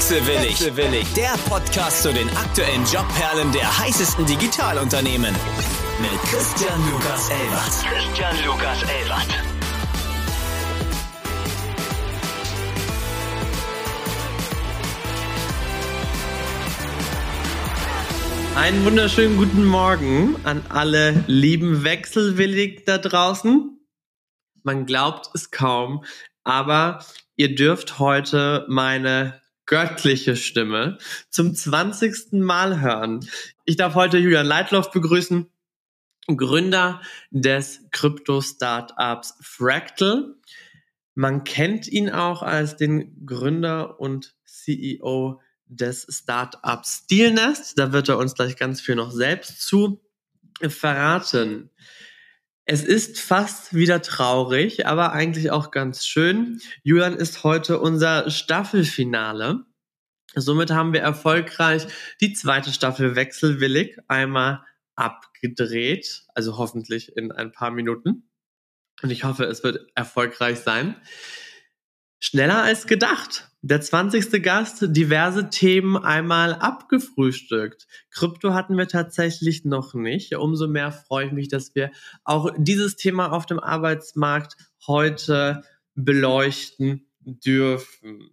Wechselwillig. Wechselwillig. Der Podcast zu den aktuellen Jobperlen der heißesten Digitalunternehmen. Mit Christian Lukas Elbert. Christian Lukas Elbert. Einen wunderschönen guten Morgen an alle lieben Wechselwillig da draußen. Man glaubt es kaum, aber ihr dürft heute meine göttliche Stimme zum 20. Mal hören. Ich darf heute Julian Leitloff begrüßen, Gründer des Krypto-Startups Fractal. Man kennt ihn auch als den Gründer und CEO des Startups Steelnest. Da wird er uns gleich ganz viel noch selbst zu verraten. Es ist fast wieder traurig, aber eigentlich auch ganz schön. Julian ist heute unser Staffelfinale. Somit haben wir erfolgreich die zweite Staffel wechselwillig einmal abgedreht, also hoffentlich in ein paar Minuten. Und ich hoffe, es wird erfolgreich sein. Schneller als gedacht. Der 20. Gast, diverse Themen einmal abgefrühstückt. Krypto hatten wir tatsächlich noch nicht. Umso mehr freue ich mich, dass wir auch dieses Thema auf dem Arbeitsmarkt heute beleuchten dürfen.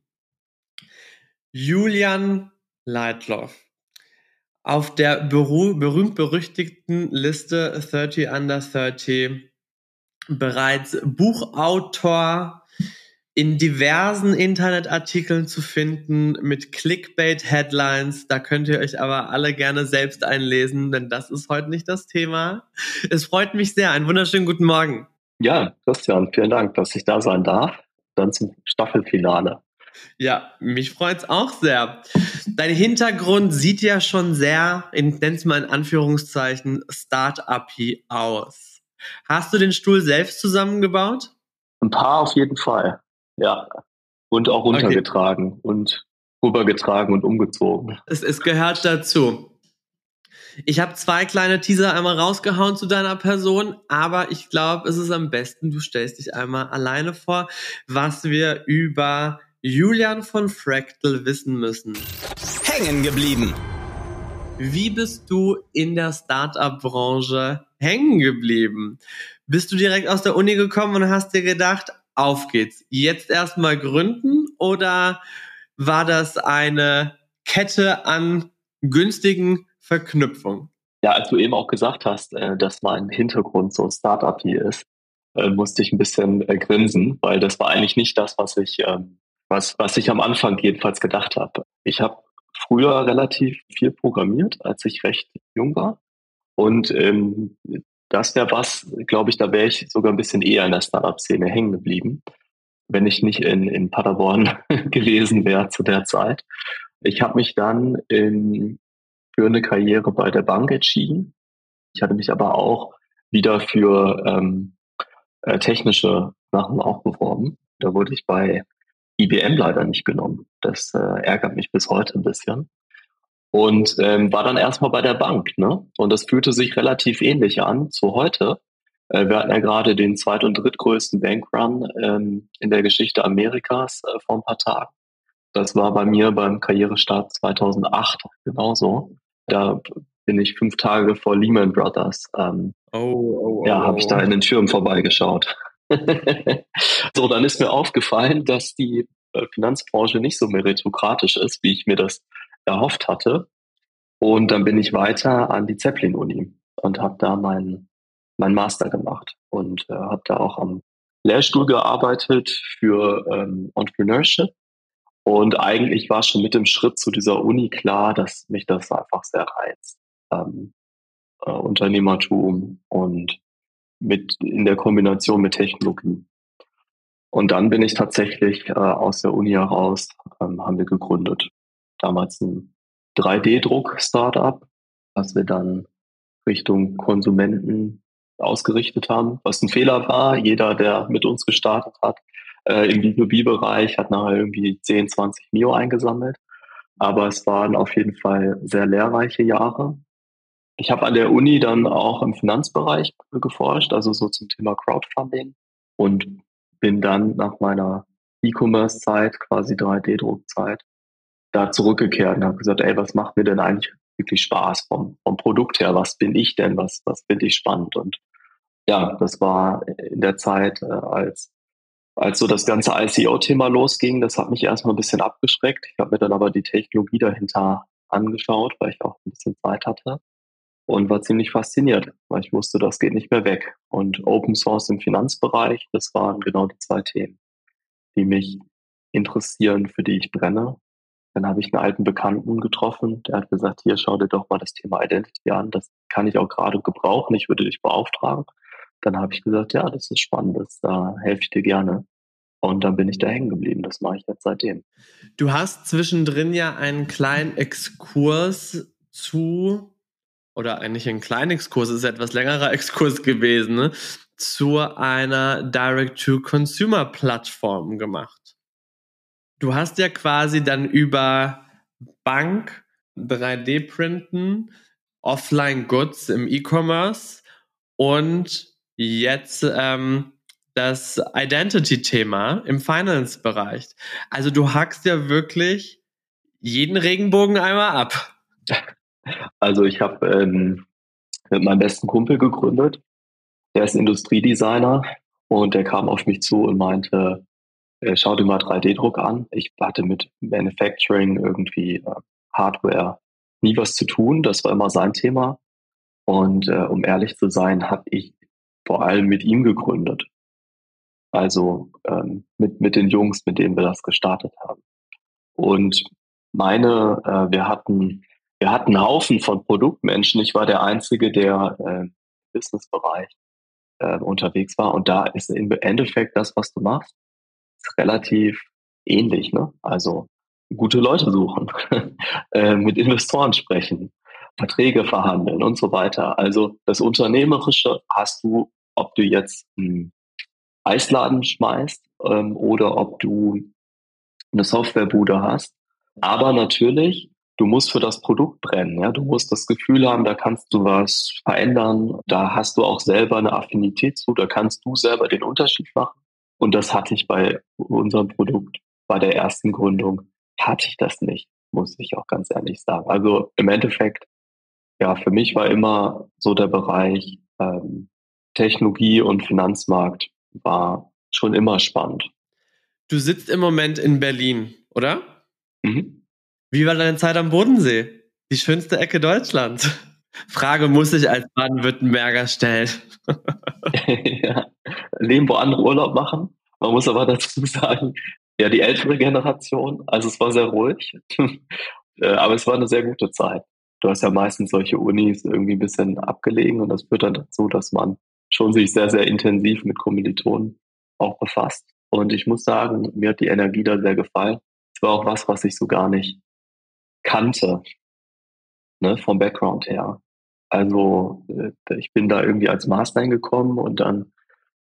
Julian Leitloff. Auf der berühmt-berüchtigten Liste 30 Under 30 bereits Buchautor, in diversen Internetartikeln zu finden mit Clickbait-Headlines. Da könnt ihr euch aber alle gerne selbst einlesen, denn das ist heute nicht das Thema. Es freut mich sehr. Einen wunderschönen guten Morgen. Ja, Christian, vielen Dank, dass ich da sein darf. Dann zum Staffelfinale. Ja, mich freut's auch sehr. Dein Hintergrund sieht ja schon sehr, ich nenne es mal in Anführungszeichen, Start-up aus. Hast du den Stuhl selbst zusammengebaut? Ein paar auf jeden Fall. Ja. Und auch runtergetragen okay. und rübergetragen und umgezogen. Es, es gehört dazu. Ich habe zwei kleine Teaser einmal rausgehauen zu deiner Person, aber ich glaube, es ist am besten, du stellst dich einmal alleine vor, was wir über Julian von Fractal wissen müssen. Hängen geblieben. Wie bist du in der Startup-Branche hängen geblieben? Bist du direkt aus der Uni gekommen und hast dir gedacht, auf geht's. Jetzt erstmal gründen oder war das eine Kette an günstigen Verknüpfungen? Ja, als du eben auch gesagt hast, äh, dass mein Hintergrund so Startup hier ist, äh, musste ich ein bisschen äh, grinsen, weil das war eigentlich nicht das, was ich, ähm, was, was ich am Anfang jedenfalls gedacht habe. Ich habe früher relativ viel programmiert, als ich recht jung war. Und ähm, das wäre was, glaube ich, da wäre ich sogar ein bisschen eher in der Startup-Szene hängen geblieben, wenn ich nicht in, in Paderborn gewesen wäre zu der Zeit. Ich habe mich dann in, für eine Karriere bei der Bank entschieden. Ich hatte mich aber auch wieder für ähm, äh, technische Sachen auch beworben. Da wurde ich bei IBM leider nicht genommen. Das äh, ärgert mich bis heute ein bisschen und ähm, war dann erstmal bei der Bank. Ne? Und das fühlte sich relativ ähnlich an zu heute. Äh, wir hatten ja gerade den zweit- und drittgrößten Bankrun ähm, in der Geschichte Amerikas äh, vor ein paar Tagen. Das war bei mir beim Karrierestart 2008 genauso. Da bin ich fünf Tage vor Lehman Brothers. Ähm, oh, oh, oh, ja, habe ich da in den Schirm vorbeigeschaut. so, dann ist mir aufgefallen, dass die äh, Finanzbranche nicht so meritokratisch ist, wie ich mir das erhofft hatte. Und dann bin ich weiter an die Zeppelin-Uni und habe da meinen mein Master gemacht und äh, habe da auch am Lehrstuhl gearbeitet für ähm, Entrepreneurship. Und eigentlich war schon mit dem Schritt zu dieser Uni klar, dass mich das einfach sehr reizt. Ähm, äh, Unternehmertum und mit in der Kombination mit Technologie. Und dann bin ich tatsächlich äh, aus der Uni heraus, ähm, haben wir gegründet damals ein 3D-Druck-Startup, was wir dann Richtung Konsumenten ausgerichtet haben, was ein Fehler war. Jeder, der mit uns gestartet hat, äh, im B2B-Bereich, hat nachher irgendwie 10, 20 Mio eingesammelt. Aber es waren auf jeden Fall sehr lehrreiche Jahre. Ich habe an der Uni dann auch im Finanzbereich geforscht, also so zum Thema Crowdfunding und bin dann nach meiner E-Commerce-Zeit, quasi 3D-Druckzeit, da zurückgekehrt und habe gesagt, ey, was macht mir denn eigentlich wirklich Spaß vom, vom Produkt her? Was bin ich denn? Was, was finde ich spannend? Und ja, das war in der Zeit, äh, als, als so das ganze ICO-Thema losging, das hat mich erstmal ein bisschen abgeschreckt. Ich habe mir dann aber die Technologie dahinter angeschaut, weil ich auch ein bisschen Zeit hatte und war ziemlich fasziniert, weil ich wusste, das geht nicht mehr weg. Und Open Source im Finanzbereich, das waren genau die zwei Themen, die mich interessieren, für die ich brenne. Dann habe ich einen alten Bekannten getroffen, der hat gesagt, hier schau dir doch mal das Thema Identity an, das kann ich auch gerade gebrauchen, ich würde dich beauftragen. Dann habe ich gesagt, ja, das ist spannend, das, da helfe ich dir gerne. Und dann bin ich da hängen geblieben. Das mache ich jetzt seitdem. Du hast zwischendrin ja einen kleinen Exkurs zu, oder eigentlich ein kleiner Exkurs, ist etwas längerer Exkurs gewesen, ne, zu einer Direct-to-Consumer-Plattform gemacht. Du hast ja quasi dann über Bank 3D-Printen, Offline-Goods im E-Commerce und jetzt ähm, das Identity-Thema im Finance-Bereich. Also du hackst ja wirklich jeden Regenbogen einmal ab. Also ich habe ähm, mit meinem besten Kumpel gegründet. Der ist Industriedesigner und der kam auf mich zu und meinte, schau dir mal 3D-Druck an. Ich hatte mit Manufacturing irgendwie äh, Hardware nie was zu tun. Das war immer sein Thema. Und äh, um ehrlich zu sein, habe ich vor allem mit ihm gegründet. Also ähm, mit, mit den Jungs, mit denen wir das gestartet haben. Und meine, äh, wir hatten, wir hatten einen Haufen von Produktmenschen. Ich war der Einzige, der äh, im Businessbereich äh, unterwegs war. Und da ist im Endeffekt das, was du machst, relativ ähnlich. Ne? Also gute Leute suchen, äh, mit Investoren sprechen, Verträge verhandeln und so weiter. Also das Unternehmerische hast du, ob du jetzt einen Eisladen schmeißt ähm, oder ob du eine Softwarebude hast. Aber natürlich, du musst für das Produkt brennen. Ja? Du musst das Gefühl haben, da kannst du was verändern. Da hast du auch selber eine Affinität zu. Da kannst du selber den Unterschied machen. Und das hatte ich bei unserem Produkt, bei der ersten Gründung, hatte ich das nicht, muss ich auch ganz ehrlich sagen. Also im Endeffekt, ja, für mich war immer so der Bereich ähm, Technologie und Finanzmarkt war schon immer spannend. Du sitzt im Moment in Berlin, oder? Mhm. Wie war deine Zeit am Bodensee? Die schönste Ecke Deutschlands. Frage muss ich als Baden-Württemberger stellen. Leben, wo andere Urlaub machen. Man muss aber dazu sagen, ja, die ältere Generation, also es war sehr ruhig, äh, aber es war eine sehr gute Zeit. Du hast ja meistens solche Unis irgendwie ein bisschen abgelegen und das führt dann dazu, dass man schon sich sehr, sehr intensiv mit Kommilitonen auch befasst. Und ich muss sagen, mir hat die Energie da sehr gefallen. Es war auch was, was ich so gar nicht kannte, ne, vom Background her. Also äh, ich bin da irgendwie als Master hingekommen und dann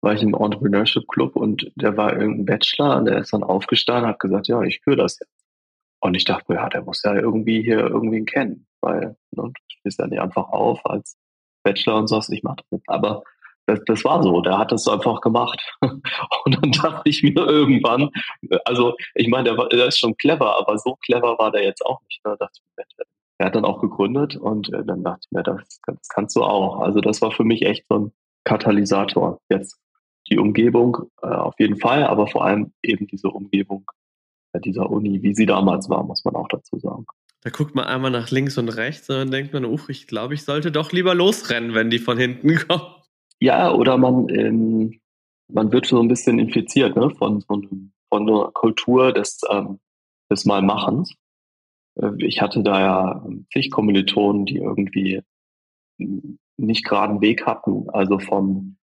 war ich im Entrepreneurship Club und der war irgendein Bachelor und der ist dann aufgestanden und hat gesagt, ja, ich führe das jetzt. Und ich dachte ja, der muss ja irgendwie hier irgendwen kennen, weil ne, du stehst ja nicht einfach auf als Bachelor und sagst, ich mache das jetzt. Aber das, das war so, der hat das einfach gemacht. Und dann dachte ich mir irgendwann, also ich meine, der, der ist schon clever, aber so clever war der jetzt auch nicht. Da dachte ich mir, er hat dann auch gegründet und äh, dann dachte ich mir, das, das kannst du auch. Also das war für mich echt so ein Katalysator. Jetzt die Umgebung äh, auf jeden Fall, aber vor allem eben diese Umgebung äh, dieser Uni, wie sie damals war, muss man auch dazu sagen. Da guckt man einmal nach links und rechts und dann denkt man, uch, ich glaube, ich sollte doch lieber losrennen, wenn die von hinten kommen. Ja, oder man, ähm, man wird so ein bisschen infiziert ne, von, von, von einer Kultur des, ähm, des Malmachens. Äh, ich hatte da ja zig Kommilitonen, die irgendwie nicht geraden Weg hatten. Also vom,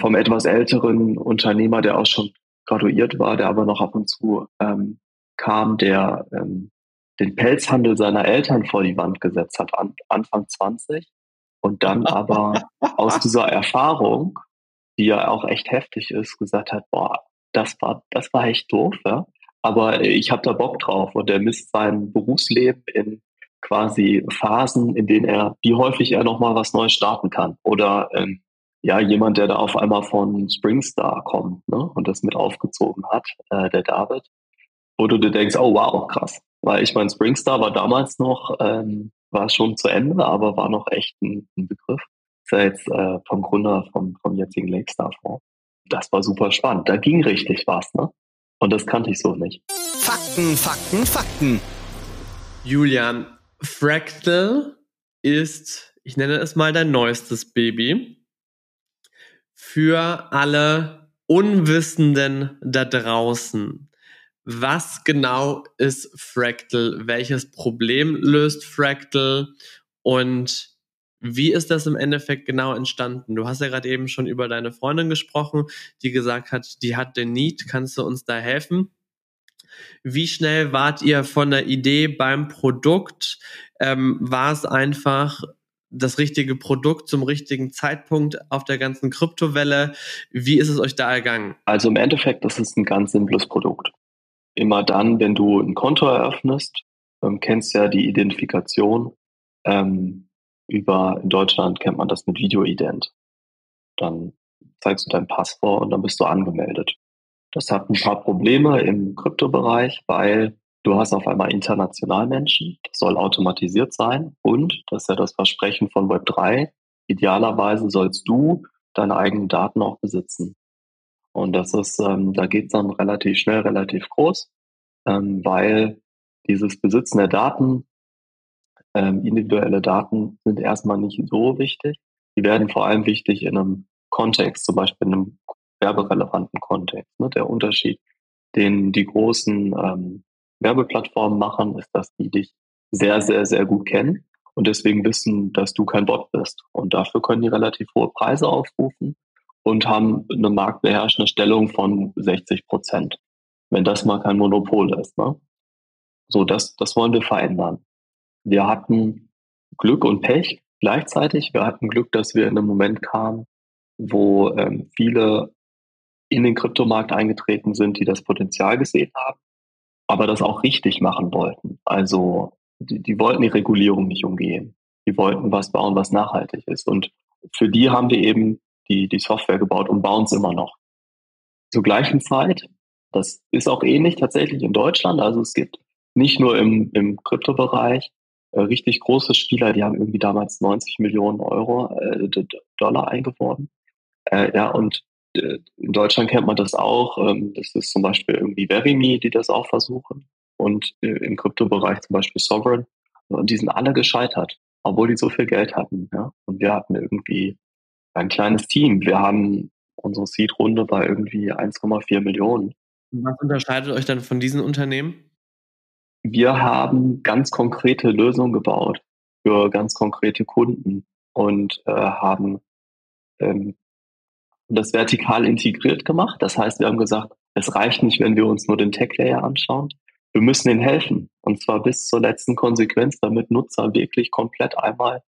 vom etwas älteren Unternehmer, der auch schon graduiert war, der aber noch ab und zu ähm, kam, der ähm, den Pelzhandel seiner Eltern vor die Wand gesetzt hat, an, Anfang 20 und dann aber aus dieser Erfahrung, die ja auch echt heftig ist, gesagt hat, boah, das war, das war echt doof, ja. Aber ich habe da Bock drauf und er misst sein Berufsleben in quasi Phasen, in denen er, wie häufig er nochmal was Neues starten kann. Oder ähm, ja, jemand, der da auf einmal von Springstar kommt ne, und das mit aufgezogen hat, äh, der David, wo du dir denkst, oh wow, krass. Weil ich meine, Springstar war damals noch, ähm, war schon zu Ende, aber war noch echt ein, ein Begriff. Ist ja jetzt äh, vom Gründer vom, vom jetzigen Lakestar Fonds. Das war super spannend. Da ging richtig was, ne? Und das kannte ich so nicht. Fakten, Fakten, Fakten. Julian, Fractal ist, ich nenne es mal dein neuestes Baby. Für alle Unwissenden da draußen. Was genau ist Fractal? Welches Problem löst Fractal? Und wie ist das im Endeffekt genau entstanden? Du hast ja gerade eben schon über deine Freundin gesprochen, die gesagt hat, die hat den Need. Kannst du uns da helfen? Wie schnell wart ihr von der Idee beim Produkt? Ähm, war es einfach das richtige Produkt zum richtigen Zeitpunkt auf der ganzen Kryptowelle? Wie ist es euch da ergangen? Also im Endeffekt das ist ein ganz simples Produkt. Immer dann, wenn du ein Konto eröffnest, ähm, kennst ja die Identifikation. Ähm, über, in Deutschland kennt man das mit Videoident. Dann zeigst du dein Passwort und dann bist du angemeldet. Das hat ein paar Probleme im Kryptobereich, weil du hast auf einmal international Menschen, das soll automatisiert sein und, das ist ja das Versprechen von Web3, idealerweise sollst du deine eigenen Daten auch besitzen. Und das ist, ähm, da geht es dann relativ schnell, relativ groß, ähm, weil dieses Besitzen der Daten, ähm, individuelle Daten sind erstmal nicht so wichtig. Die werden vor allem wichtig in einem Kontext, zum Beispiel in einem werberelevanten Kontext. Ne? Der Unterschied, den die großen ähm, Werbeplattformen machen, ist, dass die dich sehr, sehr, sehr gut kennen und deswegen wissen, dass du kein Bot bist. Und dafür können die relativ hohe Preise aufrufen und haben eine marktbeherrschende Stellung von 60 Prozent, wenn das mal kein Monopol ist. Ne? So, das, das wollen wir verändern. Wir hatten Glück und Pech gleichzeitig. Wir hatten Glück, dass wir in einem Moment kamen, wo ähm, viele in den Kryptomarkt eingetreten sind, die das Potenzial gesehen haben, aber das auch richtig machen wollten. Also die, die wollten die Regulierung nicht umgehen. Die wollten was bauen, was nachhaltig ist. Und für die haben wir eben die, die Software gebaut und bauen es immer noch. Zur gleichen Zeit, das ist auch ähnlich tatsächlich in Deutschland. Also es gibt nicht nur im, im Kryptobereich äh, richtig große Spieler, die haben irgendwie damals 90 Millionen Euro, äh, Dollar eingeworben. Äh, ja, und in Deutschland kennt man das auch. Ähm, das ist zum Beispiel irgendwie Verimi, die das auch versuchen. Und äh, im Kryptobereich zum Beispiel Sovereign. Und die sind alle gescheitert, obwohl die so viel Geld hatten. Ja? Und wir hatten irgendwie ein kleines Team. Wir haben unsere Seed-Runde bei irgendwie 1,4 Millionen. Was unterscheidet euch dann von diesen Unternehmen? Wir haben ganz konkrete Lösungen gebaut für ganz konkrete Kunden und äh, haben ähm, das vertikal integriert gemacht. Das heißt, wir haben gesagt, es reicht nicht, wenn wir uns nur den Tech-Layer anschauen. Wir müssen ihnen helfen. Und zwar bis zur letzten Konsequenz, damit Nutzer wirklich komplett einmal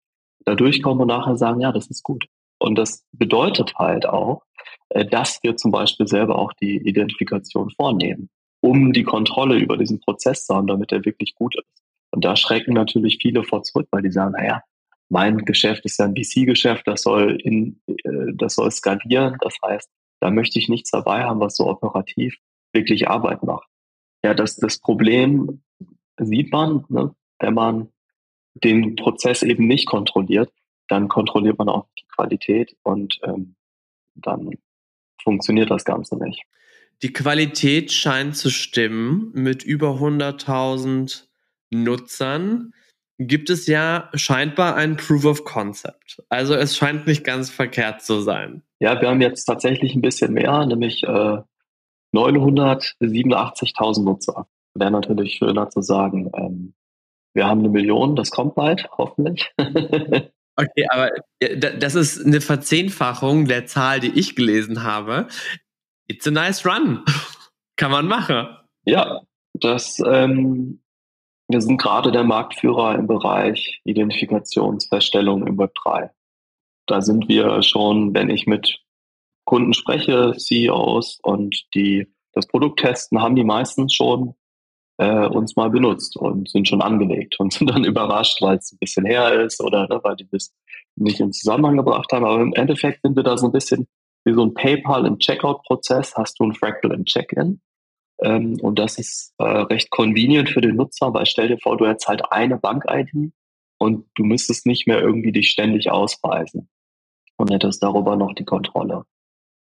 da durchkommen und nachher sagen, ja, das ist gut. Und das bedeutet halt auch, äh, dass wir zum Beispiel selber auch die Identifikation vornehmen, um die Kontrolle über diesen Prozess zu haben, damit er wirklich gut ist. Und da schrecken natürlich viele vor zurück, weil die sagen, naja, mein Geschäft ist ja ein VC-Geschäft, das soll in, äh, das soll skalieren. Das heißt, da möchte ich nichts dabei haben, was so operativ wirklich Arbeit macht. Ja, das, das Problem sieht man, ne, wenn man den Prozess eben nicht kontrolliert, dann kontrolliert man auch die Qualität und ähm, dann funktioniert das Ganze nicht. Die Qualität scheint zu stimmen mit über 100.000 Nutzern gibt es ja scheinbar ein Proof of Concept. Also es scheint nicht ganz verkehrt zu sein. Ja, wir haben jetzt tatsächlich ein bisschen mehr, nämlich äh, 987.000 Nutzer. Wäre natürlich schöner zu sagen, ähm, wir haben eine Million, das kommt bald, hoffentlich. okay, aber das ist eine Verzehnfachung der Zahl, die ich gelesen habe. It's a nice run. Kann man machen. Ja, das ähm, wir sind gerade der Marktführer im Bereich Identifikationsfeststellung im Web 3. Da sind wir schon, wenn ich mit Kunden spreche, CEOs und die das Produkt testen, haben die meistens schon äh, uns mal benutzt und sind schon angelegt und sind dann überrascht, weil es ein bisschen her ist oder ne, weil die das nicht in Zusammenhang gebracht haben. Aber im Endeffekt sind wir da so ein bisschen wie so ein PayPal im Checkout-Prozess, hast du ein Fractal im Check-in Ähm, und das ist äh, recht convenient für den Nutzer, weil stell dir vor, du hättest halt eine Bank-ID und du müsstest nicht mehr irgendwie dich ständig ausweisen und hättest darüber noch die Kontrolle.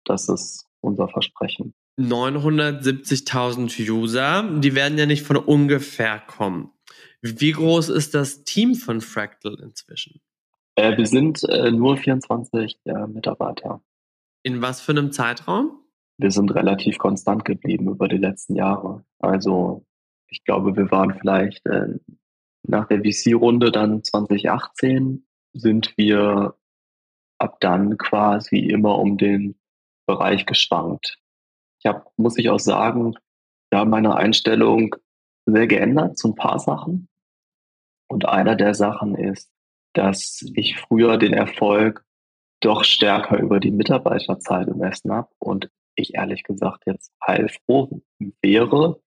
Das ist unser Versprechen. 970.000 User, die werden ja nicht von ungefähr kommen. Wie groß ist das Team von Fractal inzwischen? Äh, wir sind äh, nur 24 äh, Mitarbeiter. In was für einem Zeitraum? Wir sind relativ konstant geblieben über die letzten Jahre. Also ich glaube, wir waren vielleicht äh, nach der VC-Runde dann 2018 sind wir ab dann quasi immer um den Bereich geschwankt. Ich habe, muss ich auch sagen, ja, meine Einstellung sehr geändert zu ein paar Sachen. Und einer der Sachen ist, dass ich früher den Erfolg doch stärker über die Mitarbeiterzahl gemessen habe und ich ehrlich gesagt jetzt heilfroh wäre,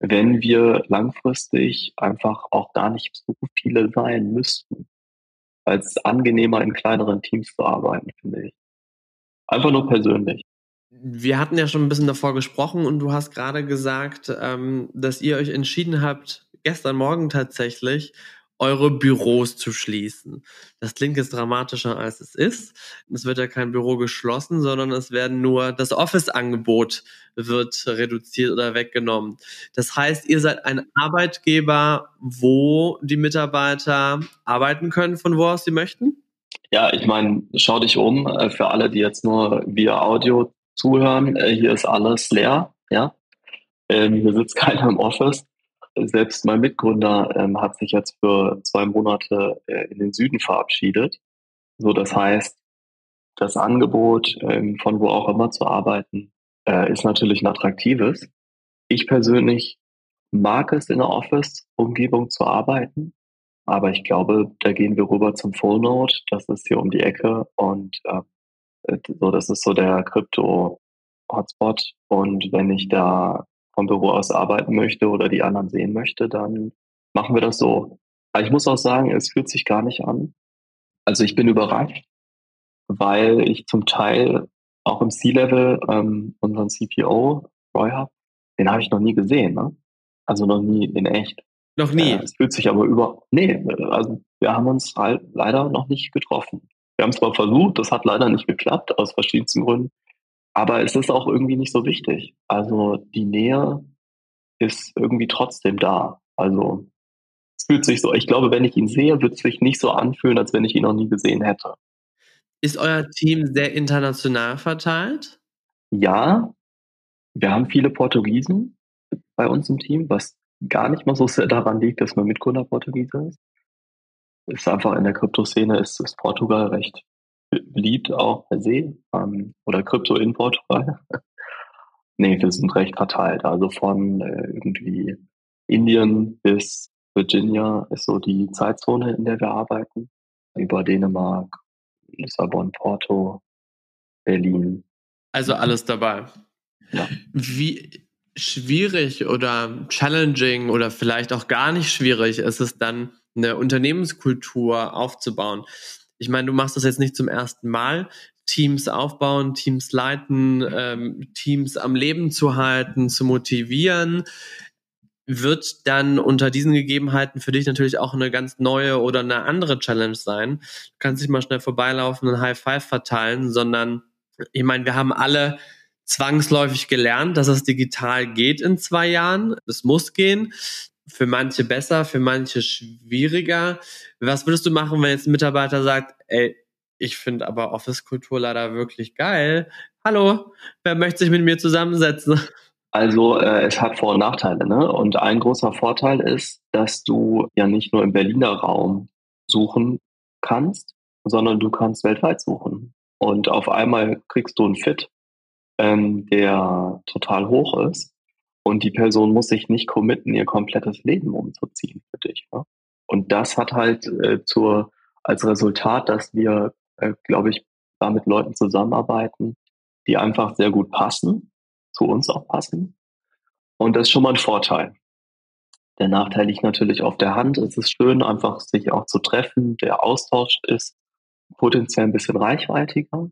wenn wir langfristig einfach auch gar nicht so viele sein müssten. Weil es angenehmer in kleineren Teams zu arbeiten, finde ich. Einfach nur persönlich. Wir hatten ja schon ein bisschen davor gesprochen und du hast gerade gesagt, ähm, dass ihr euch entschieden habt, gestern Morgen tatsächlich, eure Büros zu schließen. Das klingt jetzt dramatischer als es ist. Es wird ja kein Büro geschlossen, sondern es werden nur das Office-Angebot wird reduziert oder weggenommen. Das heißt, ihr seid ein Arbeitgeber, wo die Mitarbeiter arbeiten können, von wo aus sie möchten? Ja, ich meine, schau dich um. Äh, für alle, die jetzt nur via Audio zuhören, äh, hier ist alles leer. Ja, ähm, hier sitzt keiner im Office selbst mein Mitgründer ähm, hat sich jetzt für zwei Monate äh, in den Süden verabschiedet. So, das heißt, das Angebot, ähm, von wo auch immer zu arbeiten, äh, ist natürlich ein attraktives. Ich persönlich mag es in der Office-Umgebung zu arbeiten, aber ich glaube, da gehen wir rüber zum Full Node. Das ist hier um die Ecke und äh, so, das ist so der Krypto-Hotspot. Und wenn ich da vom Büro aus arbeiten möchte oder die anderen sehen möchte, dann machen wir das so. Aber ich muss auch sagen, es fühlt sich gar nicht an. Also ich bin überrascht, weil ich zum Teil auch im C-Level ähm, unseren CPO, Roy habe, den habe ich noch nie gesehen. Ne? Also noch nie in echt. Noch nie. Äh, es fühlt sich aber über. Nee, also wir haben uns halt leider noch nicht getroffen. Wir haben es zwar versucht, das hat leider nicht geklappt, aus verschiedensten Gründen. Aber es ist auch irgendwie nicht so wichtig. Also die Nähe ist irgendwie trotzdem da. Also es fühlt sich so, ich glaube, wenn ich ihn sehe, wird es sich nicht so anfühlen, als wenn ich ihn noch nie gesehen hätte. Ist euer Team sehr international verteilt? Ja, wir haben viele Portugiesen bei uns im Team, was gar nicht mal so sehr daran liegt, dass man Mitgründer Portugiese ist. Ist einfach in der Kryptoszene ist, ist Portugal recht beliebt auch per se ähm, oder Krypto in Portugal. nee, wir sind recht verteilt. Also von äh, irgendwie Indien bis Virginia ist so die Zeitzone, in der wir arbeiten. Über Dänemark, Lissabon, Porto, Berlin. Also alles dabei. Ja. Wie schwierig oder challenging oder vielleicht auch gar nicht schwierig ist es dann, eine Unternehmenskultur aufzubauen? Ich meine, du machst das jetzt nicht zum ersten Mal. Teams aufbauen, Teams leiten, ähm, Teams am Leben zu halten, zu motivieren, wird dann unter diesen Gegebenheiten für dich natürlich auch eine ganz neue oder eine andere Challenge sein. Du kannst nicht mal schnell vorbeilaufen und High Five verteilen, sondern ich meine, wir haben alle zwangsläufig gelernt, dass es digital geht in zwei Jahren. Es muss gehen für manche besser, für manche schwieriger. Was würdest du machen, wenn jetzt ein Mitarbeiter sagt, ey, ich finde aber Office-Kultur leider wirklich geil. Hallo, wer möchte sich mit mir zusammensetzen? Also äh, es hat Vor- und Nachteile. Ne? Und ein großer Vorteil ist, dass du ja nicht nur im Berliner Raum suchen kannst, sondern du kannst weltweit suchen. Und auf einmal kriegst du einen Fit, ähm, der total hoch ist und die Person muss sich nicht committen, ihr komplettes Leben umzuziehen für dich. Ne? Und das hat halt äh, zur, als Resultat, dass wir, äh, glaube ich, da mit Leuten zusammenarbeiten, die einfach sehr gut passen, zu uns auch passen. Und das ist schon mal ein Vorteil. Der Nachteil liegt natürlich auf der Hand. Es ist schön, einfach sich auch zu treffen. Der Austausch ist potenziell ein bisschen reichweitiger.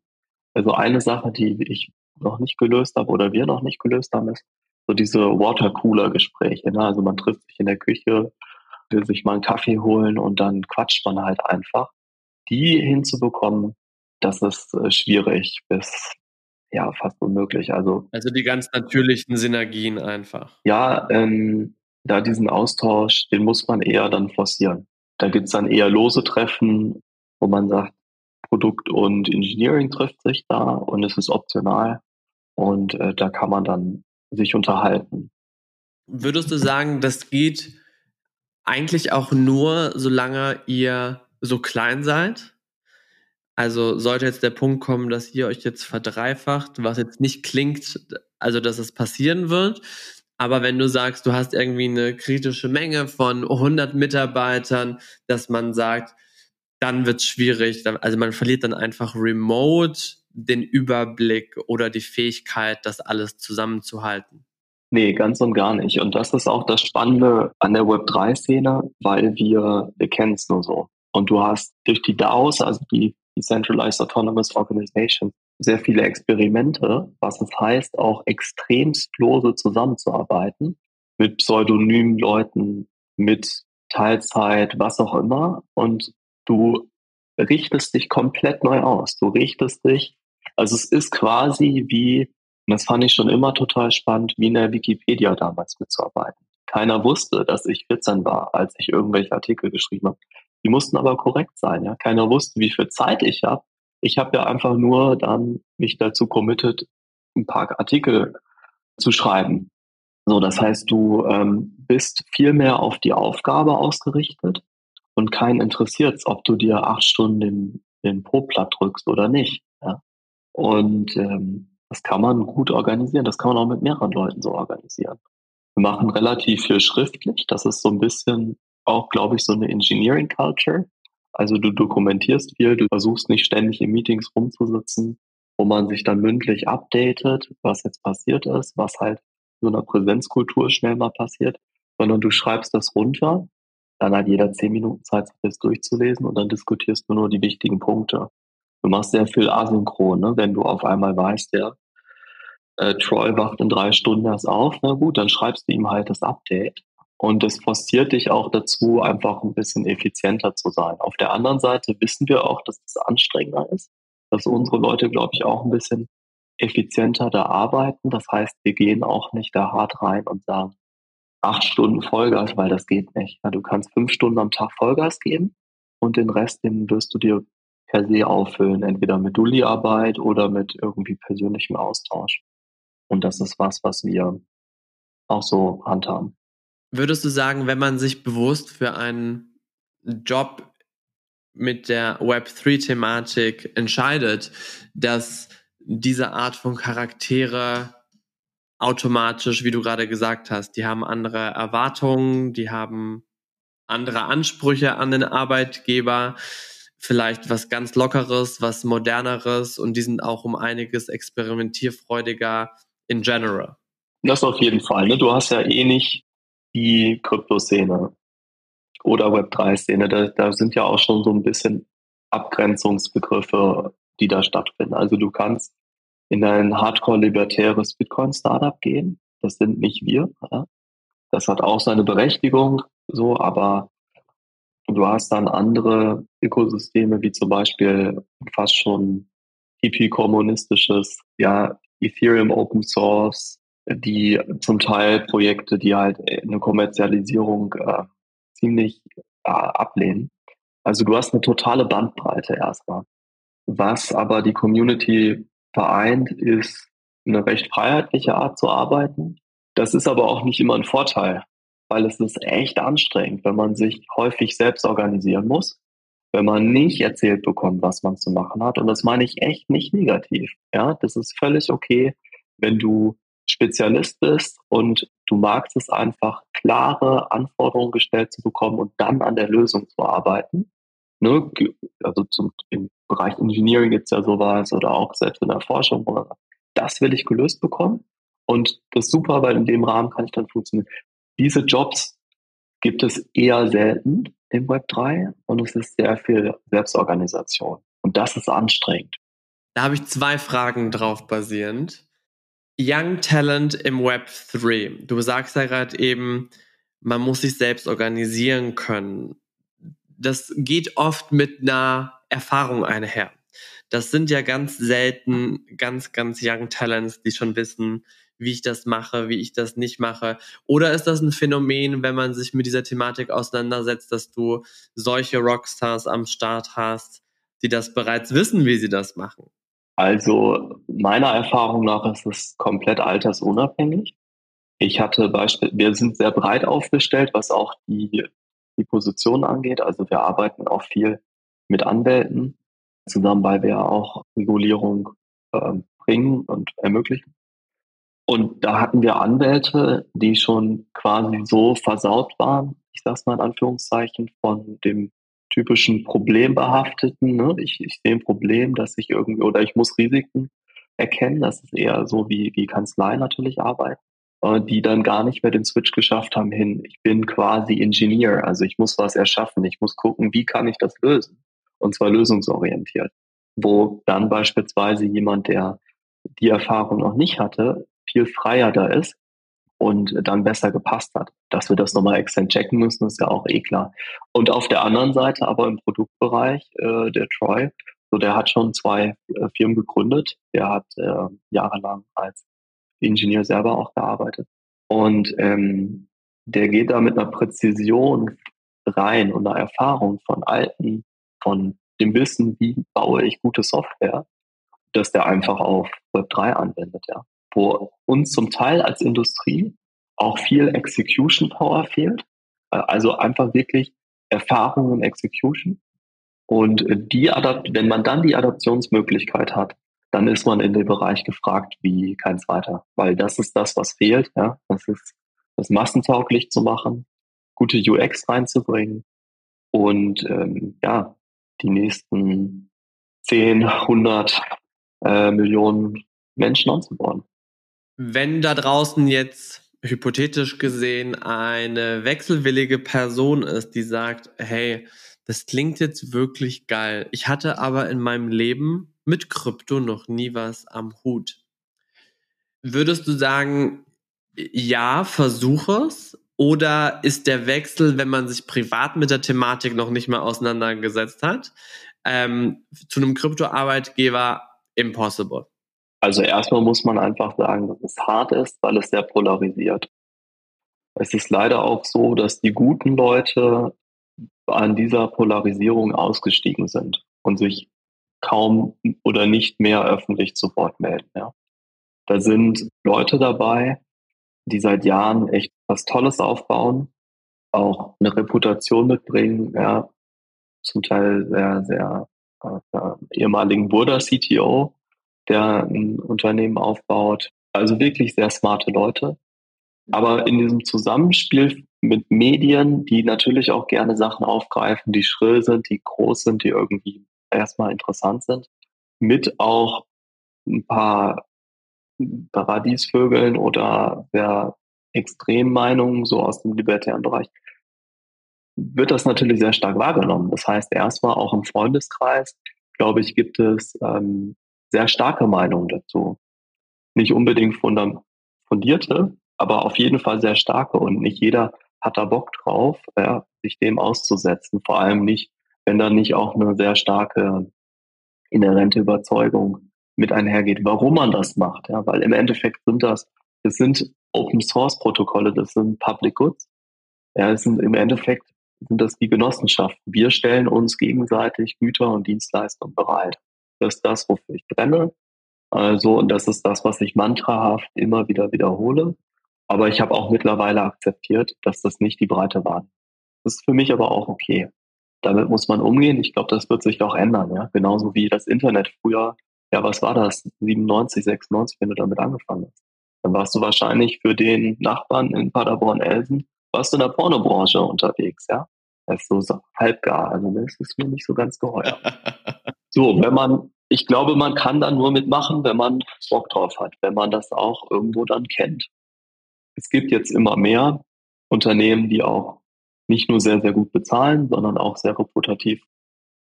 Also eine Sache, die ich noch nicht gelöst habe oder wir noch nicht gelöst haben, ist, so diese Watercooler-Gespräche. Ne? Also man trifft sich in der Küche, will sich mal einen Kaffee holen und dann quatscht man halt einfach. Die hinzubekommen, das ist äh, schwierig bis ja fast unmöglich. Also, also die ganz natürlichen Synergien einfach. Ja, ähm, da diesen Austausch, den muss man eher dann forcieren. Da gibt's dann eher lose Treffen, wo man sagt, Produkt und Engineering trifft sich da und es ist optional und äh, da kann man dann sich unterhalten. Würdest du sagen, das geht eigentlich auch nur, solange ihr so klein seid? Also sollte jetzt der Punkt kommen, dass ihr euch jetzt verdreifacht, was jetzt nicht klingt, also dass es passieren wird. Aber wenn du sagst, du hast irgendwie eine kritische Menge von 100 Mitarbeitern, dass man sagt, dann wird es schwierig. Also man verliert dann einfach remote den Überblick oder die Fähigkeit, das alles zusammenzuhalten. Nee, ganz und gar nicht. Und das ist auch das Spannende an der Web3-Szene, weil wir, wir kennen es nur so. Und du hast durch die DAOs, also die Decentralized Autonomous Organization, sehr viele Experimente, was es heißt, auch extremst lose zusammenzuarbeiten mit pseudonymen Leuten, mit Teilzeit, was auch immer. Und du richtest dich komplett neu aus. Du richtest dich, also es ist quasi wie, und das fand ich schon immer total spannend, wie in der Wikipedia damals mitzuarbeiten. Keiner wusste, dass ich 14 war, als ich irgendwelche Artikel geschrieben habe. Die mussten aber korrekt sein. Ja? Keiner wusste, wie viel Zeit ich habe. Ich habe ja einfach nur dann mich dazu committed, ein paar Artikel zu schreiben. So, das heißt, du ähm, bist viel mehr auf die Aufgabe ausgerichtet und keinen interessiert ob du dir acht Stunden den, den Pro-Platt drückst oder nicht. Ja? Und ähm, das kann man gut organisieren. Das kann man auch mit mehreren Leuten so organisieren. Wir machen relativ viel schriftlich. Das ist so ein bisschen auch, glaube ich, so eine Engineering Culture. Also du dokumentierst viel, du versuchst nicht ständig in Meetings rumzusitzen, wo man sich dann mündlich updatet, was jetzt passiert ist, was halt so einer Präsenzkultur schnell mal passiert, sondern du schreibst das runter, dann hat jeder zehn Minuten Zeit, sich das durchzulesen und dann diskutierst du nur die wichtigen Punkte. Du machst sehr viel asynchron, ne? wenn du auf einmal weißt, der äh, Troy wacht in drei Stunden erst auf, na gut, dann schreibst du ihm halt das Update und es forciert dich auch dazu, einfach ein bisschen effizienter zu sein. Auf der anderen Seite wissen wir auch, dass es anstrengender ist, dass unsere Leute, glaube ich, auch ein bisschen effizienter da arbeiten. Das heißt, wir gehen auch nicht da hart rein und sagen, acht Stunden Vollgas, weil das geht nicht. du kannst fünf Stunden am Tag Vollgas geben und den Rest, den wirst du dir per se auffüllen, entweder mit Dulli-Arbeit oder mit irgendwie persönlichem Austausch. Und das ist was, was wir auch so handhaben. Würdest du sagen, wenn man sich bewusst für einen Job mit der Web3-Thematik entscheidet, dass diese Art von Charaktere automatisch, wie du gerade gesagt hast, die haben andere Erwartungen, die haben andere Ansprüche an den Arbeitgeber, vielleicht was ganz Lockeres, was Moderneres und die sind auch um einiges experimentierfreudiger in general. Das auf jeden Fall. Ne? Du hast ja eh nicht die Kryptoszene oder Web3-Szene, da, da sind ja auch schon so ein bisschen Abgrenzungsbegriffe, die da stattfinden. Also du kannst in ein hardcore-libertäres Bitcoin-Startup gehen. Das sind nicht wir. Ja. Das hat auch seine Berechtigung, so, aber du hast dann andere Ökosysteme, wie zum Beispiel fast schon hippie-kommunistisches, ja, Ethereum Open Source, die zum Teil Projekte, die halt eine Kommerzialisierung äh, ziemlich äh, ablehnen. Also du hast eine totale Bandbreite erstmal. Was aber die Community vereint, ist eine recht freiheitliche Art zu arbeiten. Das ist aber auch nicht immer ein Vorteil, weil es ist echt anstrengend, wenn man sich häufig selbst organisieren muss, wenn man nicht erzählt bekommt, was man zu machen hat. Und das meine ich echt nicht negativ. Ja, das ist völlig okay, wenn du Spezialist bist und du magst es einfach, klare Anforderungen gestellt zu bekommen und dann an der Lösung zu arbeiten. Ne? Also zum, im Bereich Engineering gibt es ja sowas oder auch selbst in der Forschung. Das will ich gelöst bekommen. Und das ist super, weil in dem Rahmen kann ich dann funktionieren. Diese Jobs gibt es eher selten im Web 3 und es ist sehr viel Selbstorganisation. Und das ist anstrengend. Da habe ich zwei Fragen drauf basierend. Young Talent im Web 3. Du sagst ja gerade eben, man muss sich selbst organisieren können. Das geht oft mit einer Erfahrung einher. Das sind ja ganz selten ganz, ganz Young Talents, die schon wissen, wie ich das mache, wie ich das nicht mache? Oder ist das ein Phänomen, wenn man sich mit dieser Thematik auseinandersetzt, dass du solche Rockstars am Start hast, die das bereits wissen, wie sie das machen? Also meiner Erfahrung nach ist es komplett altersunabhängig. Ich hatte Beispiel, wir sind sehr breit aufgestellt, was auch die, die Position angeht. Also wir arbeiten auch viel mit Anwälten zusammen, weil wir auch Regulierung äh, bringen und ermöglichen. Und da hatten wir Anwälte, die schon quasi so versaut waren, ich sag's mal in Anführungszeichen, von dem typischen Problembehafteten. Ne? Ich, ich sehe ein Problem, dass ich irgendwie, oder ich muss Risiken erkennen. Das ist eher so wie, wie Kanzlei natürlich arbeiten, äh, die dann gar nicht mehr den Switch geschafft haben hin. Ich bin quasi Ingenieur, also ich muss was erschaffen. Ich muss gucken, wie kann ich das lösen? Und zwar lösungsorientiert. Wo dann beispielsweise jemand, der die Erfahrung noch nicht hatte, viel freier da ist und dann besser gepasst hat. Dass wir das nochmal extern checken müssen, ist ja auch eh klar. Und auf der anderen Seite aber im Produktbereich, äh, der Troy, so der hat schon zwei äh, Firmen gegründet. Der hat äh, jahrelang als Ingenieur selber auch gearbeitet. Und ähm, der geht da mit einer Präzision rein und einer Erfahrung von Alten, von dem Wissen, wie baue ich gute Software, dass der einfach auf Web3 anwendet, ja wo uns zum Teil als Industrie auch viel Execution Power fehlt. Äh, also einfach wirklich Erfahrung und Execution. Und die Adapt wenn man dann die Adaptionsmöglichkeit hat, dann ist man in dem Bereich gefragt wie kein zweiter. Weil das ist das, was fehlt. Ja? Das ist das massentauglich zu machen, gute UX reinzubringen und ähm, ja, die nächsten 10, 100 äh, Millionen Menschen anzubauen. Wenn da draußen jetzt hypothetisch gesehen eine wechselwillige Person ist, die sagt, hey, das klingt jetzt wirklich geil. Ich hatte aber in meinem Leben mit Krypto noch nie was am Hut. Würdest du sagen, ja, versuch es? Oder ist der Wechsel, wenn man sich privat mit der Thematik noch nicht mal auseinandergesetzt hat, ähm, zu einem Kryptoarbeitgeber impossible? Also erstmal muss man einfach sagen, dass es hart ist, weil es sehr polarisiert. Es ist leider auch so, dass die guten Leute an dieser Polarisierung ausgestiegen sind und sich kaum oder nicht mehr öffentlich zu Wort melden. Ja. Da sind Leute dabei, die seit Jahren echt was Tolles aufbauen, auch eine Reputation mitbringen, ja, zum Teil sehr, sehr äh, ehemaligen Burda CTO, der ein Unternehmen aufbaut. Also wirklich sehr smarte Leute. Aber in diesem Zusammenspiel mit Medien, die natürlich auch gerne Sachen aufgreifen, die schrill sind, die groß sind, die irgendwie erstmal interessant sind, mit auch ein paar Paradiesvögeln oder der Extremmeinungen so aus dem libertären Bereich, wird das natürlich sehr stark wahrgenommen. Das heißt, erstmal auch im Freundeskreis, glaube ich, gibt es ähm, sehr starke Meinungen dazu. Nicht unbedingt fundierte, aber auf jeden Fall sehr starke und nicht jeder hat da Bock drauf, ja, sich dem auszusetzen. Vor allem nicht, wenn da nicht auch eine sehr starke inhärente Überzeugung mit einhergeht, warum man das macht. Ja, weil im Endeffekt sind das, das sind Open Source Protokolle, das sind Public Goods. Ja, es sind im Endeffekt sind das die Genossenschaften. Wir stellen uns gegenseitig Güter und Dienstleistungen bereit. Das ist das, wofür ich brenne. Also, und das ist das, was ich mantrahaft immer wieder wiederhole. Aber ich habe auch mittlerweile akzeptiert, dass das nicht die breite Wahrheit ist. Das ist für mich aber auch okay. Damit muss man umgehen. Ich glaube, das wird sich auch ändern, ja. Genauso wie das Internet früher, ja, was war das? 97, 96, wenn du damit angefangen hast. Dann warst du wahrscheinlich für den Nachbarn in Paderborn-Elsen, warst du in der Pornobranche unterwegs, ja. Das so halbgar. Also das ist mir nicht so ganz geheuer. So, wenn man, ich glaube, man kann da nur mitmachen, wenn man Bock drauf hat, wenn man das auch irgendwo dann kennt. Es gibt jetzt immer mehr Unternehmen, die auch nicht nur sehr, sehr gut bezahlen, sondern auch sehr reputativ,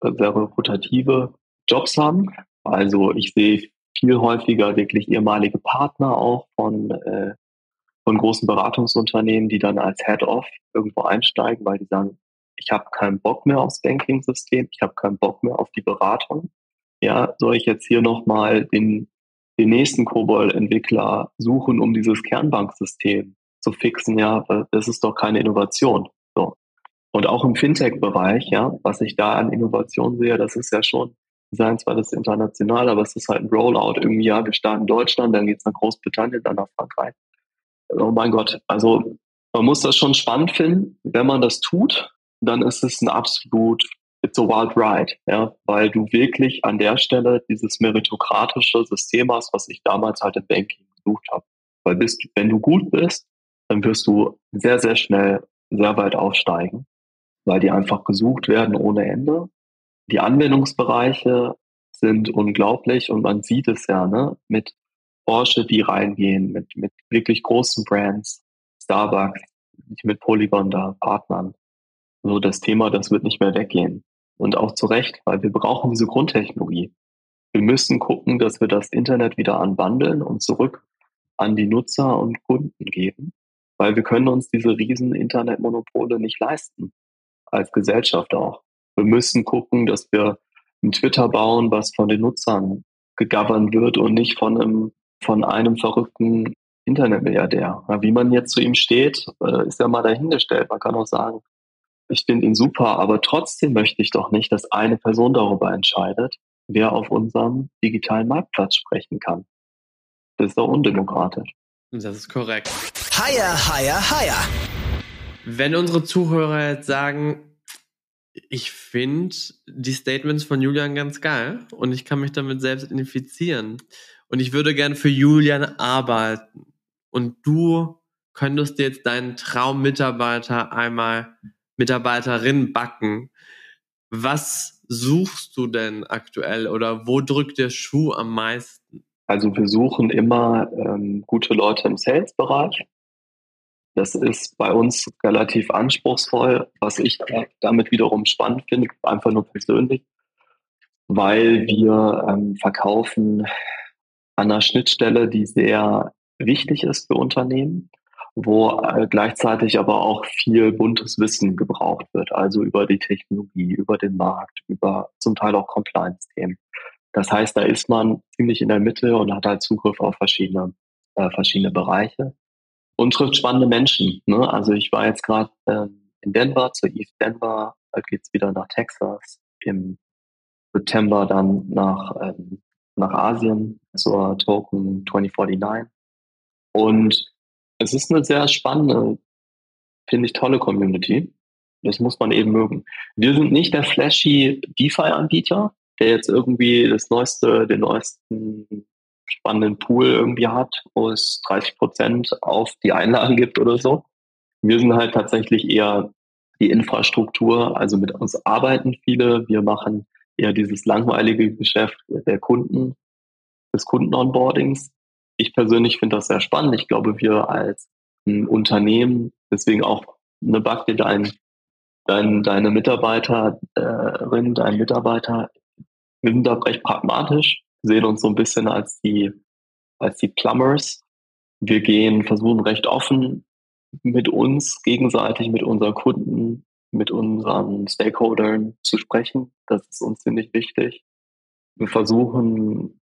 äh, sehr reputative Jobs haben. Also ich sehe viel häufiger wirklich ehemalige Partner auch von, äh, von großen Beratungsunternehmen, die dann als Head-Off irgendwo einsteigen, weil die sagen, ich habe keinen Bock mehr aufs Banking-System, ich habe keinen Bock mehr auf die Beratung. Ja, soll ich jetzt hier nochmal den, den nächsten COBOL-Entwickler suchen, um dieses Kernbanksystem zu fixen? Ja, das ist doch keine Innovation. So. Und auch im Fintech-Bereich, ja, was ich da an Innovation sehe, das ist ja schon, wir sagen zwar das international, aber es ist halt ein Rollout irgendwie, ja, wir starten Deutschland, dann geht es nach Großbritannien, dann nach Frankreich. Oh mein Gott, also man muss das schon spannend finden, wenn man das tut, dann ist es ein absolut, it's a wild ride, ja, weil du wirklich an der Stelle dieses meritokratische System hast, was ich damals halt im Banking gesucht habe. Weil bist, wenn du gut bist, dann wirst du sehr, sehr schnell sehr weit aufsteigen, weil die einfach gesucht werden ohne Ende. Die Anwendungsbereiche sind unglaublich und man sieht es ja, ne, mit Porsche, die reingehen, mit, mit wirklich großen Brands, Starbucks, mit Polygon da Partnern so das Thema, das wird nicht mehr weggehen. Und auch zu Recht, weil wir brauchen diese Grundtechnologie. Wir müssen gucken, dass wir das Internet wieder anbandeln und zurück an die Nutzer und Kunden geben, weil wir können uns diese riesen Internetmonopole nicht leisten, als Gesellschaft auch. Wir müssen gucken, dass wir ein Twitter bauen, was von den Nutzern gegovern wird und nicht von einem, von einem verrückten Internetmilliardär. Wie man jetzt zu ihm steht, äh, ist ja mal dahingestellt. Man kann auch sagen, ich finde ihn super, aber trotzdem möchte ich doch nicht, dass eine Person darüber entscheidet, wer auf unserem digitalen Marktplatz sprechen kann. Das ist doch undemokratisch. Das ist korrekt. Higher, higher, higher. Wenn unsere Zuhörer jetzt sagen, ich finde die Statements von Julian ganz geil und ich kann mich damit selbst identifizieren und ich würde gern für Julian arbeiten und du könntest jetzt deinen Traummitarbeiter einmal Mitarbeiterin backen. Was suchst du denn aktuell oder wo drückt der Schuh am meisten? Also wir suchen immer ähm, gute Leute im Sales-Bereich. Das ist bei uns relativ anspruchsvoll, was ich damit wiederum spannend finde, einfach nur persönlich, weil wir ähm, verkaufen an einer Schnittstelle, die sehr wichtig ist für Unternehmen wo äh, gleichzeitig aber auch viel buntes Wissen gebraucht wird, also über die Technologie, über den Markt, über zum Teil auch Compliance-Themen. Das heißt, da ist man ziemlich in der Mitte und hat halt Zugriff auf verschiedene, äh, verschiedene Bereiche und trifft spannende Menschen. Ne? Also ich war jetzt gerade ähm, in Denver, zur East Denver, da geht's wieder nach Texas, im September dann nach, ähm, nach Asien zur Token 2049. Und es ist eine sehr spannende, finde ich, tolle Community. Das muss man eben mögen. Wir sind nicht der flashy DeFi-Anbieter, der jetzt irgendwie das neueste, den neuesten spannenden Pool irgendwie hat, wo es 30 Prozent auf die Einlagen gibt oder so. Wir sind halt tatsächlich eher die Infrastruktur, also mit uns arbeiten viele. Wir machen eher dieses langweilige Geschäft der Kunden, des Kundenonboardings ich persönlich finde das sehr spannend. Ich glaube, wir als ein Unternehmen, deswegen auch eine Backe, dein, dein, deine Mitarbeiterin, dein Mitarbeiter, wir sind da recht pragmatisch, sehen uns so ein bisschen als die, als die Plumbers. Wir gehen, versuchen recht offen mit uns gegenseitig, mit unseren Kunden, mit unseren Stakeholdern zu sprechen. Das ist uns ziemlich wichtig. Wir versuchen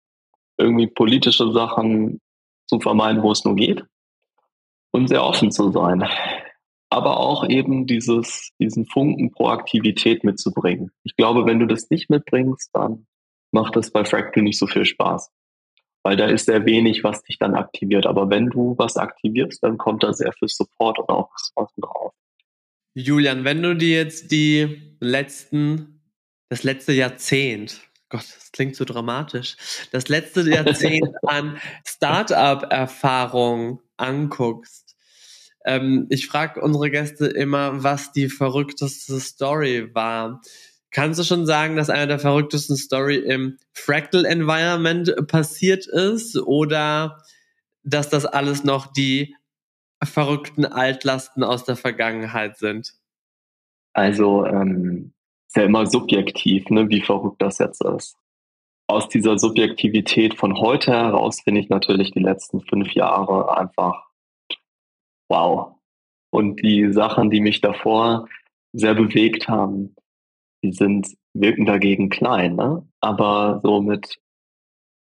irgendwie politische Sachen zu vermeiden, wo es nur geht und sehr offen zu sein. Aber auch eben dieses, diesen Funken Proaktivität mitzubringen. Ich glaube, wenn du das nicht mitbringst, dann macht das bei Fractal nicht so viel Spaß. Weil da ist sehr wenig, was dich dann aktiviert. Aber wenn du was aktivierst, dann kommt da sehr viel Support und auch Ressourcen drauf. Julian, wenn du dir jetzt die letzten, das letzte Jahrzehnt Gott, das klingt so dramatisch, das letzte Jahrzehnt an Startup-Erfahrung anguckst. Ähm, ich frage unsere Gäste immer, was die verrückteste Story war. Kannst du schon sagen, dass eine der verrücktesten Story im Fractal Environment passiert ist oder dass das alles noch die verrückten Altlasten aus der Vergangenheit sind? Also ähm, ist ja immer subjektiv, ne, wie verrückt das jetzt ist. aus dieser Subjektivität von heute heraus finde ich natürlich die letzten fünf Jahre einfach wow. Und die Sachen, die mich davor sehr bewegt haben, die sind, wirken dagegen klein, ne? Aber so mit,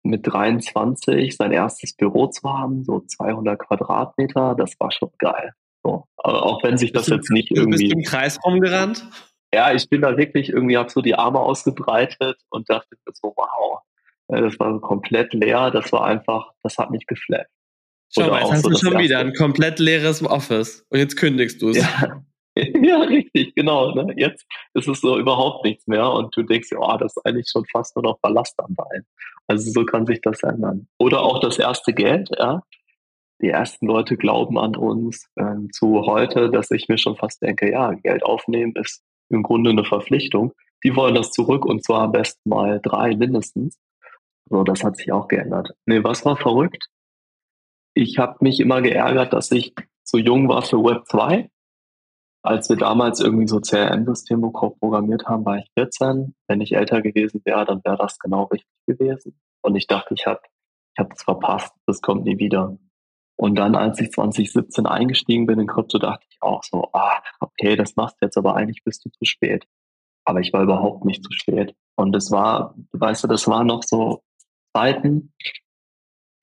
mit 23 sein erstes Büro zu haben, so 200 Quadratmeter, das war schon geil. So. Aber auch wenn sich das bist jetzt nicht du, irgendwie. Bist du im Kreis rumgerannt? Ja, ich bin da wirklich irgendwie, habe so die Arme ausgebreitet und dachte so, wow, das war komplett leer. Das war einfach, das hat mich geflasht. Schau mal, jetzt hast so du schon wieder ein komplett leeres Office und jetzt kündigst du es. Ja. ja, richtig, genau. Ne? Jetzt ist es so überhaupt nichts mehr und du denkst, oh, das ist eigentlich schon fast nur noch Ballast am Bein. Also so kann sich das ändern. Oder auch das erste Geld, ja. Die ersten Leute glauben an uns ähm, zu heute, dass ich mir schon fast denke, ja, Geld aufnehmen ist im Grunde eine Verpflichtung. Die wollen das zurück und zwar am besten mal drei mindestens. So, das hat sich auch geändert. Nee, was war verrückt? Ich habe mich immer geärgert, dass ich zu jung war für Web 2. Als wir damals irgendwie so CRM-Systeme programmiert haben, war ich 14. Wenn ich älter gewesen wäre, dann wäre das genau richtig gewesen. Und ich dachte, ich habe ich hab das verpasst, das kommt nie wieder. Und dann, als ich 2017 eingestiegen bin in Krypto, dachte ich auch so, ah, okay, das machst du jetzt, aber eigentlich bist du zu spät. Aber ich war überhaupt nicht zu spät. Und es war, weißt du, das war noch so Zeiten,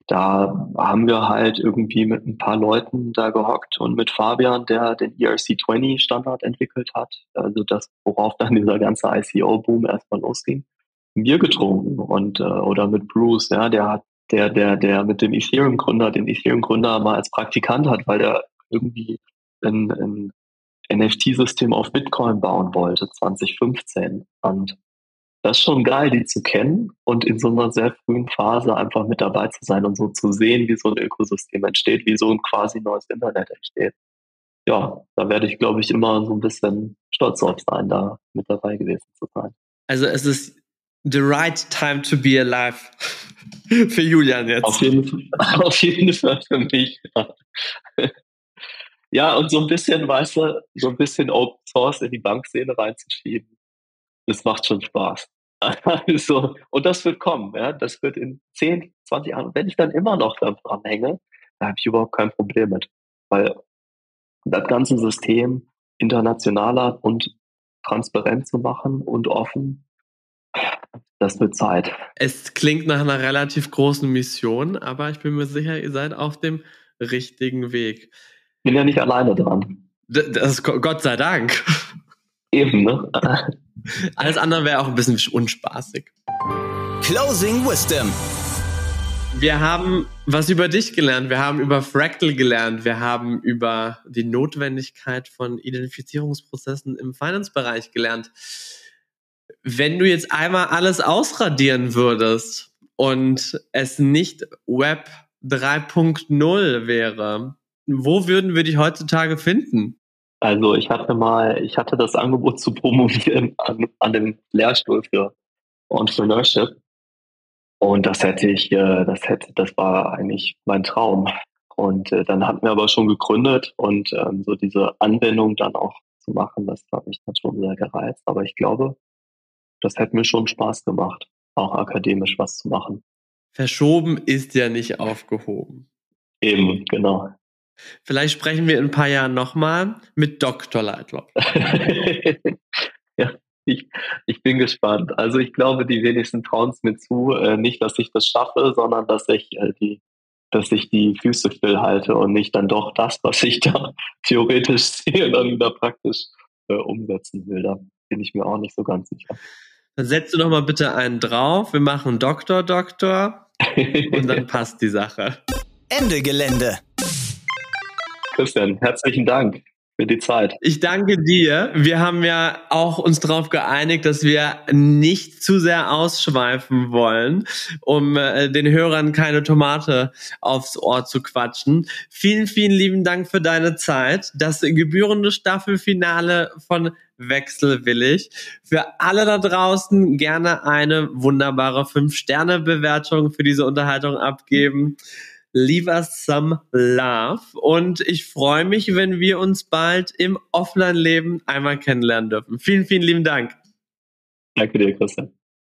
da haben wir halt irgendwie mit ein paar Leuten da gehockt und mit Fabian, der den ERC20 Standard entwickelt hat, also das, worauf dann dieser ganze ICO-Boom erstmal losging, Bier getrunken und äh, oder mit Bruce, ja, der hat der der der mit dem Ethereum Gründer, den Ethereum Gründer mal als Praktikant hat, weil der irgendwie ein, ein NFT-System auf Bitcoin bauen wollte 2015 und das ist schon geil, die zu kennen und in so einer sehr frühen Phase einfach mit dabei zu sein und so zu sehen, wie so ein Ökosystem entsteht, wie so ein quasi neues Internet entsteht. Ja, da werde ich, glaube ich, immer so ein bisschen stolz drauf sein, da mit dabei gewesen zu sein. Also es ist the right time to be alive für Julian jetzt. Auf jeden, auf jeden Fall für mich. Ja. ja, und so ein bisschen, weißt du, so ein bisschen Open Source in die Bankszene reinzuschieben das macht schon Spaß. Also, und das wird kommen, ja. Das wird in 10, 20 Jahren, wenn ich dann immer noch dran hänge, da habe ich überhaupt kein Problem mit. Weil das ganze System internationaler und transparent zu machen und offen, das wird Zeit. Es klingt nach einer relativ großen Mission, aber ich bin mir sicher, ihr seid auf dem richtigen Weg. Bin ja nicht alleine dran. Das ist Gott sei Dank. Eben, ne? Alles andere wäre auch ein bisschen unspaßig. Closing Wisdom. Wir haben was über dich gelernt. Wir haben über Fractal gelernt. Wir haben über die Notwendigkeit von Identifizierungsprozessen im Finance-Bereich gelernt. Wenn du jetzt einmal alles ausradieren würdest und es nicht Web 3.0 wäre, wo würden wir dich heutzutage finden? Also ich hatte mal, ich hatte das Angebot zu promovieren an, an dem Lehrstuhl für Entrepreneurship. Und das hätte ich, äh, das hätte, das war eigentlich mein Traum. Und äh, dann hatten wir aber schon gegründet und ähm, so diese Anwendung dann auch zu machen, das hat mich dann schon sehr gereizt. Aber ich glaube, das hätte mir schon Spaß gemacht, auch akademisch was zu machen. Verschoben ist ja nicht aufgehoben. Eben, genau. Vielleicht sprechen wir in ein paar Jahren nochmal mit Dr. Leitlock. ja, ich, ich bin gespannt. Also ich glaube, die wenigsten trauen es mir zu, äh, nicht, dass ich das schaffe, sondern dass ich äh, die dass ich die Füße stillhalte und nicht dann doch das, was ich da theoretisch sehe, dann wieder praktisch äh, umsetzen will. Da bin ich mir auch nicht so ganz sicher. Dann setzt du doch mal bitte einen drauf. Wir machen Doktor, Doktor und dann passt die Sache. Ende Gelände. Christian, herzlichen Dank für die Zeit. Ich danke dir. Wir haben ja auch uns darauf geeinigt, dass wir nicht zu sehr ausschweifen wollen, um äh, den Hörern keine Tomate aufs Ohr zu quatschen. Vielen, vielen lieben Dank für deine Zeit. Das gebührende Staffelfinale von Wechselwillig. Für alle da draußen gerne eine wunderbare 5-Sterne-Bewertung für diese Unterhaltung abgeben. Leave us some love. Und ich freue mich, wenn wir uns bald im Offline-Leben einmal kennenlernen dürfen. Vielen, vielen lieben Dank. Danke dir, Christian.